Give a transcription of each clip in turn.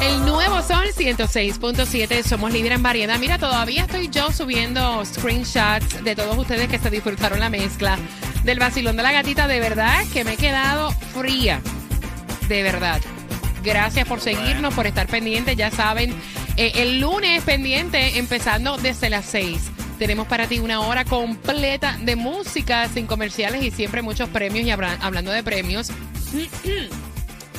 El nuevo Sol 106.7, somos líder en variedad. Mira, todavía estoy yo subiendo screenshots de todos ustedes que se disfrutaron la mezcla del vacilón de la gatita. De verdad que me he quedado fría. De verdad. Gracias por seguirnos, por estar pendientes. Ya saben, eh, el lunes pendiente, empezando desde las 6. Tenemos para ti una hora completa de música sin comerciales y siempre muchos premios. Y habla- hablando de premios,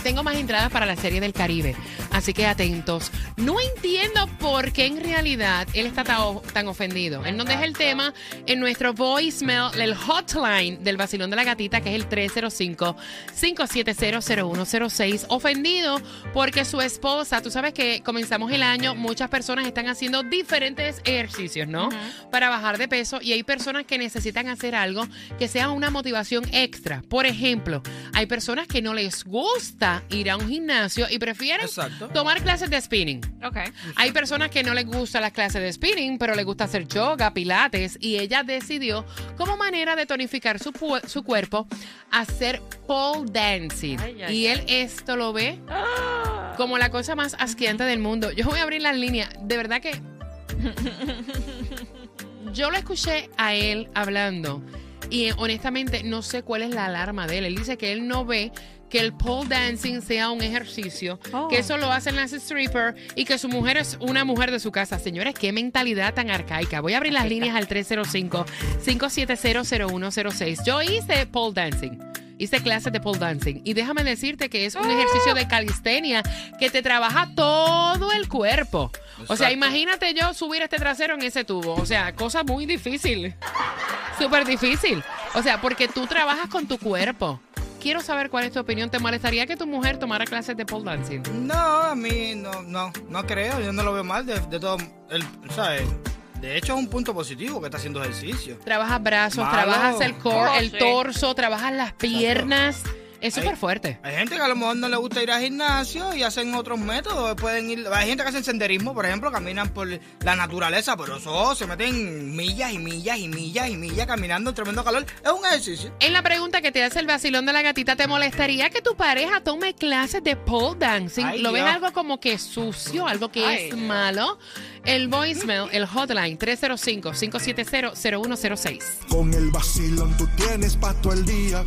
tengo más entradas para la serie del Caribe, así que atentos. No entiendo por qué en realidad él está tan, ofendido. Él nos deja el tema en nuestro voicemail, el hotline del vacilón de la gatita, que es el 305-5700106. Ofendido porque su esposa, tú sabes que comenzamos el año, muchas personas están haciendo diferentes ejercicios, ¿no? Para bajar de peso y hay personas que necesitan hacer algo que sea una motivación extra. Por ejemplo, hay personas que no les gusta ir a un gimnasio y prefieren Exacto. Tomar clases de spinning. Ok. Hay personas que no les gustan las clases de spinning, pero les gusta hacer yoga, pilates, y ella decidió, como manera de tonificar su, su cuerpo, hacer pole dancing. Ay, ay, y él esto lo ve como la cosa más asqueante del mundo. Yo voy a abrir las líneas. De verdad que yo lo escuché a él hablando y honestamente no sé cuál es la alarma de él. Él dice que él no ve que el pole dancing sea un ejercicio, Oh. que eso lo hacen las strippers y que su mujer es una mujer de su casa. Señores, qué mentalidad tan arcaica. Voy a abrir las líneas al 305-5700106. Yo hice pole dancing. Hice clases de pole dancing y déjame decirte que es un ejercicio de calistenia que te trabaja todo el cuerpo. O sea, imagínate yo subir este trasero en ese tubo. O sea, cosa muy difícil. Súper difícil. O sea, porque tú trabajas con tu cuerpo. Quiero saber cuál es tu opinión. ¿Te molestaría que tu mujer tomara clases de pole dancing? No, a mí no, no, no creo, yo no lo veo mal de, de todo, el, ¿sabes? De hecho es un punto positivo que está haciendo ejercicio. Trabajas brazos, Malo. trabajas el core, Oh, el sí. torso, trabajas las piernas. Es súper fuerte. Hay gente que a lo mejor no le gusta ir al gimnasio y hacen otros métodos, pueden ir, hay gente que hacen senderismo, por ejemplo, caminan por la naturaleza, pero eso se meten millas y millas y millas y millas caminando en tremendo calor, es un ejercicio. En la pregunta que te hace el vacilón de la gatita, ¿te molestaría que tu pareja tome clases de pole dancing? Ay, ¿Lo ves algo como que sucio, algo que Ay. es malo? El voicemail, el hotline 305-570-0106. Con el vacilón tú tienes pa' todo el día.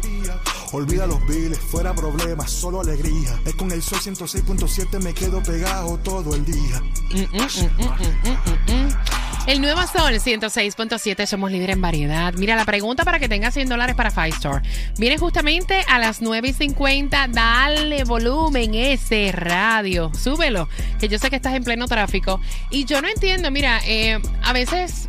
Olvida los biles, fuera problemas, solo alegría. Es con el sol 106.7 me quedo pegado todo el día. El nuevo Sol 106.7, somos líder en variedad. Mira, la pregunta para que tengas 100 dólares para Five Store viene justamente a las 9 y 50. Dale volumen ese radio. Súbelo, que yo sé que estás en pleno tráfico. Y yo no entiendo, mira, eh, a veces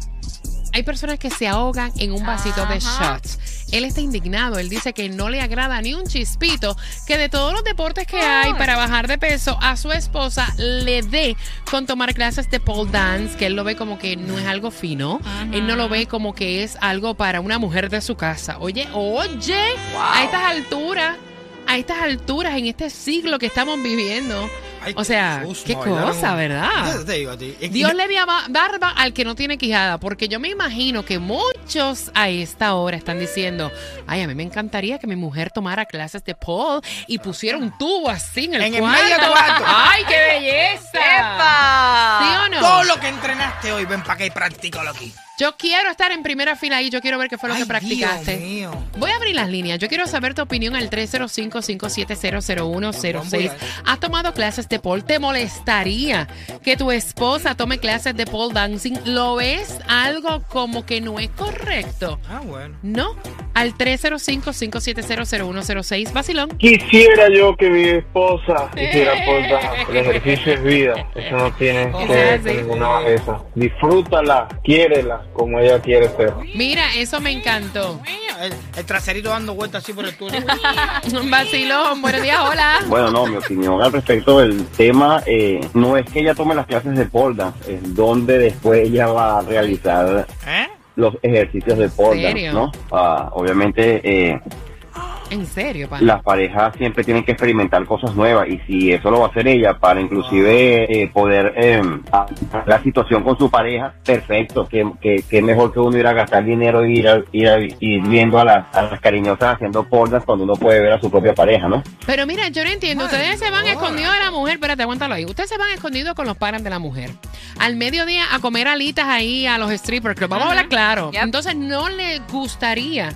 hay personas que se ahogan en un vasito de shots. Él está indignado. Él dice que no le agrada ni un chispito que de todos los deportes que hay para bajar de peso a su esposa le dé con tomar clases de pole dance, que él lo ve como que no es algo fino. Él no lo ve como que es algo para una mujer de su casa. Oye, oye, a estas alturas, a estas alturas, en este siglo que estamos viviendo. Ay, o sea, qué cosa, ¿verdad? Yo te digo a ti, es que- Dios le dio ba- barba al que no tiene quijada, porque yo me imagino que muchos a esta hora están diciendo, ay, a mí me encantaría que mi mujer tomara clases de pole y pusiera un tubo así en el En el cuarto. medio del cuarto. ¡Ay, qué belleza! ¡Epa! ¿Sí o no? Todo lo que entrenaste hoy, ven para acá y practícalo aquí. Yo quiero estar en primera fila ahí, yo quiero ver qué fue lo Ay, que practicaste. Dios mío. Voy a abrir las líneas. Yo quiero saber tu opinión al 305-5700106. ¿Has tomado clases de pole? ¿Te molestaría que tu esposa tome clases de pole dancing? ¿Lo ves algo como que no es correcto? Ah, bueno. No. Al 305-5700106. Vacilón. Quisiera yo que mi esposa hiciera porta. El ejercicio es vida. Eso no tiene que Sí. ninguna bajeza. Disfrútala, quiérela como ella quiere ser. Mira, eso me encantó. El, el traserito dando vueltas así por el túnel. Vacilón. Buenos días, hola. Bueno, no, mi opinión al respecto del tema eh, no es que ella tome las clases de pole dance, es donde después ella va a realizar ¿Eh? Los ejercicios de ¿Serio? ¿no? Ah, obviamente eh, En serio, las parejas siempre tienen que experimentar cosas nuevas y si eso lo va a hacer ella para inclusive eh, poder eh, la situación con su pareja, perfecto, que, que, que mejor que uno ir a gastar dinero y ir, a- ir, a- ir viendo a las, a las cariñosas haciendo dance cuando uno puede ver a su propia pareja, ¿no? Pero mira, yo no entiendo. Ay, Ustedes se van Lord. escondidos de la mujer. Espérate, aguántalo ahí. Ustedes se van escondidos con los panas de la mujer. Al mediodía a comer alitas ahí a los strippers club. Vamos a hablar claro. Yep. Entonces, no les gustaría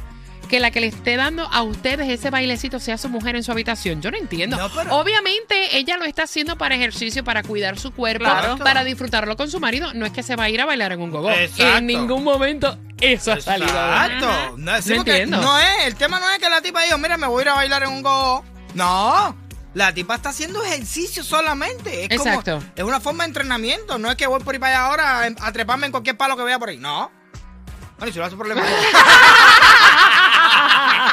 que la que le esté dando a ustedes ese bailecito sea su mujer en su habitación. Yo no entiendo. No, pero- Obviamente, ella lo está haciendo para ejercicio, para cuidar su cuerpo, Claro. para disfrutarlo con su marido. No es que se va a ir a bailar en un gogo. Exacto. En ningún momento eso ha salido. Exacto. No, porque entiendo. no es, el tema no es que la tipa dijo, mira, me voy a ir a bailar en un go. No. La tipa está haciendo ejercicio solamente. Es Exacto. Como, es una forma de entrenamiento. No es que voy por ahí para allá ahora a, treparme en cualquier palo que vea por ahí. No. Bueno, y si lo hace el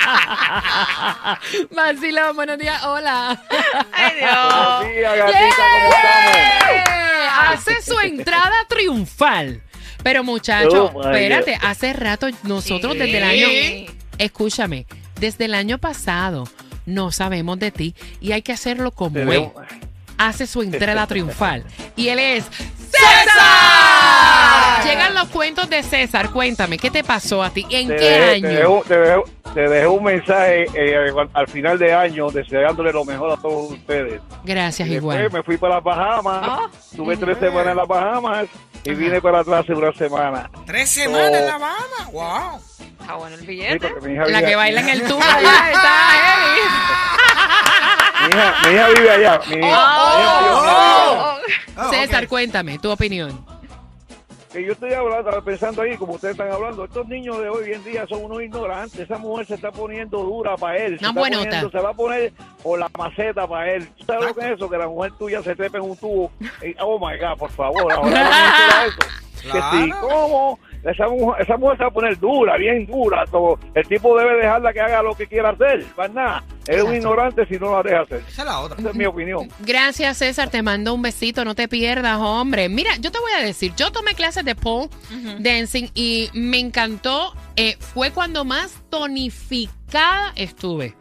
Vacilón, buenos días. Hola. Ay, Dios. Buenos días, gatita, ¿cómo estamos? Hace su entrada triunfal. Pero muchacho, Oh, my espérate, God. hace rato nosotros Sí. desde el año, escúchame, desde el año pasado no sabemos de ti y hay que hacerlo como él. Hace su entrada triunfal y él es César. Llegan los cuentos de César. Cuéntame, ¿qué te pasó a ti? ¿En Te qué dejé- año? Te dejé, te dejé- te dejé un mensaje eh, al final de año deseándole lo mejor a todos ustedes. Gracias, Y igual. me fui para las Bahamas, Oh. tuve tres semanas en las Bahamas y vine para atrás una semana. Tres semanas en Oh. La Bahama. Wow. Está bueno el Sí, billete. hija La que baila en el tubo allá está heavy. Mi hija, mi hija vive allá. Mi, mi hija mayor vive allá. Oh, César, cuéntame tu opinión. Que yo estoy hablando, pensando ahí, como ustedes están hablando, estos niños de hoy en día son unos ignorantes. Esa mujer se está poniendo dura para él. Se, está poniendo- se va a poner por la maceta para él. ¿Tú ¿Sabes lo que es eso? Que la mujer tuya se trepe en un tubo. Y, oh my God, por favor, ahora no eso. Que sí. ¿cómo? Esa mujer, esa mujer se va a poner dura, bien dura. Todo. El tipo debe dejarla que haga lo que quiera hacer. Más nada. Es un ignorante si no la deja hacer. Esa es la otra. Esa es mi opinión. Gracias, César. Te mando un besito. No te pierdas, hombre. Mira, yo te voy a decir, yo tomé clases de pole dancing y me encantó. Eh, fue cuando más tonificada estuve.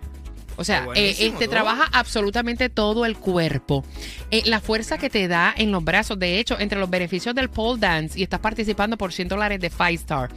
O sea, eh, este ¿no? trabaja absolutamente todo el cuerpo. Eh, la fuerza que te da en los brazos. De hecho, entre los beneficios del pole dance y estás participando por 100 dólares de Five Star,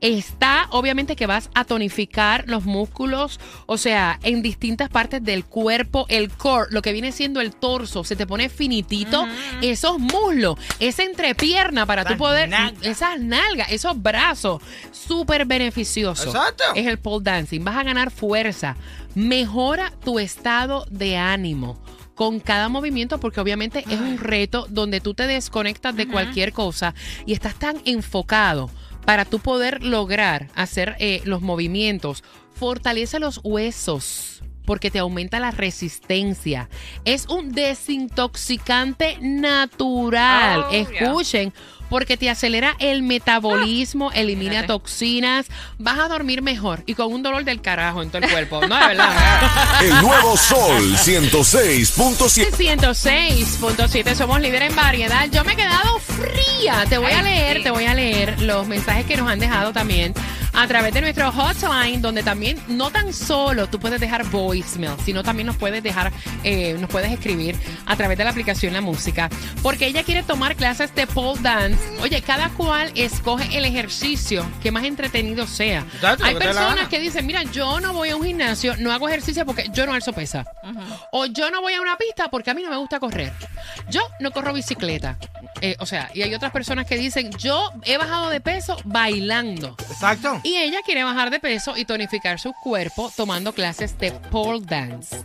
está obviamente que vas a tonificar los músculos, o sea, en distintas partes del cuerpo, el core, lo que viene siendo el torso, se te pone finitito, esos muslos, esa entrepierna para tú Esas poder, nalgas. esas nalgas, esos brazos, súper beneficioso. Exacto. Es el pole dancing. Vas a ganar fuerza, mejora tu estado de ánimo con cada movimiento porque obviamente es un reto donde tú te desconectas de cualquier cosa y estás tan enfocado para tú poder lograr hacer eh, los movimientos. Fortalece los huesos porque te aumenta la resistencia. Es un desintoxicante natural. Oh, yeah. Escuchen, porque te acelera el metabolismo, elimina Imagínate. toxinas, vas a dormir mejor y con un dolor del carajo en todo el cuerpo. No, de verdad. El nuevo Sol 106.7. 106.7, somos líderes en variedad. Yo me he quedado fría. Te voy a leer, sí. te voy a leer los mensajes que nos han dejado también a través de nuestro hotline, donde también no tan solo tú puedes dejar voicemail, sino también nos puedes dejar, eh, nos puedes escribir a través de la aplicación La Música, porque ella quiere tomar clases de pole dance. Oye, cada cual escoge el ejercicio que más entretenido sea. Exacto, Hay que personas que dicen, mira, yo no voy a un gimnasio, no hago ejercicio porque yo no alzo pesa. O yo no voy a una pista porque a mí no me gusta correr. Yo no corro bicicleta. Eh, o sea, y hay otras personas que dicen, yo he bajado de peso bailando. Exacto. Y ella quiere bajar de peso y tonificar su cuerpo tomando clases de pole dance.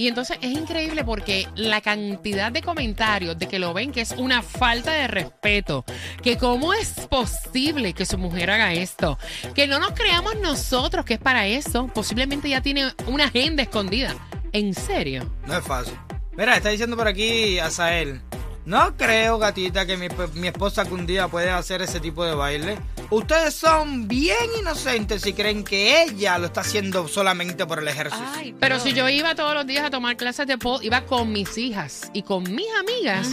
Y entonces es increíble porque la cantidad de comentarios de que lo ven que es una falta de respeto, que cómo es posible que su mujer haga esto, que no nos creamos nosotros que es para eso, posiblemente ya tiene una agenda escondida. ¿En serio? No es fácil. Mira, está diciendo por aquí Azael. No creo, gatita, que mi, mi esposa algún día puede hacer ese tipo de baile. Ustedes son bien inocentes si creen que ella lo está haciendo solamente por el ejercicio. Pero si yo iba todos los días a tomar clases de pole, iba con mis hijas y con mis amigas.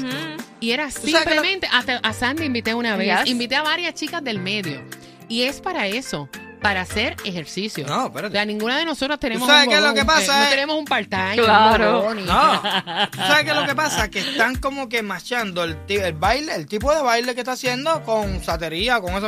Y era simplemente, hasta a Sandy invité una vez, Yes. invité a varias chicas del medio. Y es para eso, para hacer ejercicio. No, O espérate. sea, ninguna de nosotros tenemos ¿Tú sabes un qué es lo que pasa, eh, no eh? tenemos un part-time. Claro. un No. ¿Tú ¿Sabes qué es lo que pasa? Que están como que machando el, el baile, el tipo de baile que está haciendo con satería, con eso.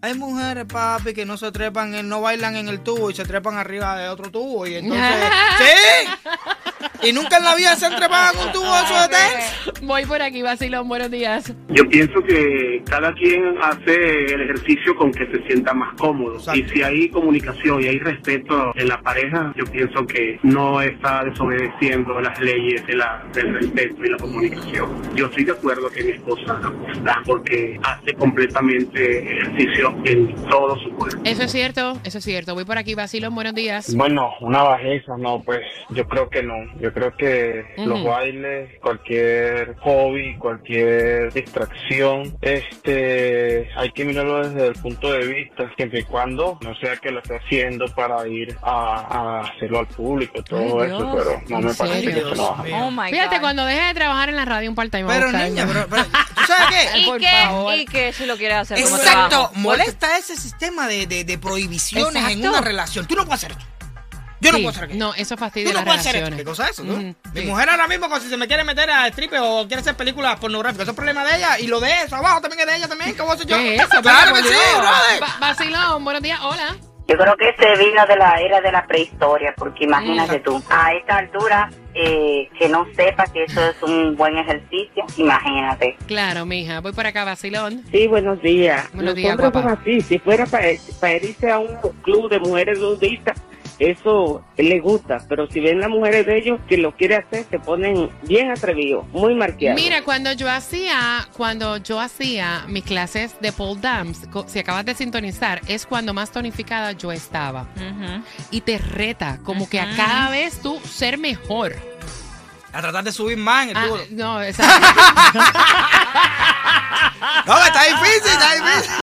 Hay mujeres, papi, que no se trepan, en- no bailan en el tubo y se trepan arriba de otro tubo. Y entonces. ¡Sí! Y nunca en la vida se han trepado en un tubo de. Voy por aquí, Vacilón, buenos días. Yo pienso que cada quien hace el ejercicio con que se sienta más cómodo. Exacto. Y si hay comunicación y hay respeto en la pareja, yo pienso que no está desobedeciendo las leyes de la, del respeto y la comunicación. Yo estoy de acuerdo que mi esposa está porque hace completamente ejercicio en todo su cuerpo. Eso es cierto, eso es cierto. Voy por aquí, Vacilón, buenos días. Bueno, una bajeza, no, pues yo creo que no. Yo creo que los Ujú. bailes, cualquier hobby, cualquier distracción, este, hay que mirarlo desde el punto de vista, siempre y cuando no sea que lo esté haciendo para ir a, a hacerlo al público, todo Ay, eso, Dios, pero no ¿en me parece que serio? se lo haga. Oh Fíjate, God. cuando deje de trabajar en la radio un part-time. Pero niña, pero, pero, ¿tú sabes qué? ¿Y por qué? favor. ¿Y qué si lo quiere hacer como Exacto, trabajo? molesta ese sistema de, de, de prohibiciones en Exacto. una relación. Tú no puedes hacer esto. Yo no Sí, puedo hacer aquello. No, eso Tú fastidia no las puedes hacer esto. relaciones. ¿Qué cosa es eso? tú? Ujú, Mi sí. mujer ahora mismo, si se me quiere meter a strip o quiere hacer películas pornográficas, eso es problema de ella. Y lo de eso abajo también es de ella también. ¿Qué voy a hacer yo? ¿Qué es eso? Claro que sí, Dios. brother. Va- Vacilón, buenos días, hola. Yo creo que se vino de la era de la prehistoria, porque imagínate tú, a esta altura, eh, que no sepa que eso es un buen ejercicio, imagínate. Claro, mija, voy por acá, Vacilón. Sí, buenos días. Buenos Los días, hombres guapa. son así. Si fuera para, para irse a un club de mujeres nudistas, eso le gusta. Pero si ven las mujeres de ellos que lo quiere hacer, se ponen bien atrevidos, muy marqueados. Mira, cuando yo hacía, cuando yo hacía mis clases de pole dance, si acabas de sintonizar, es cuando más tonificada yo estaba. Y te reta, como que a cada vez tú ser mejor. A tratar de subir más en el Ah, no, exacto. No, está difícil, está difícil.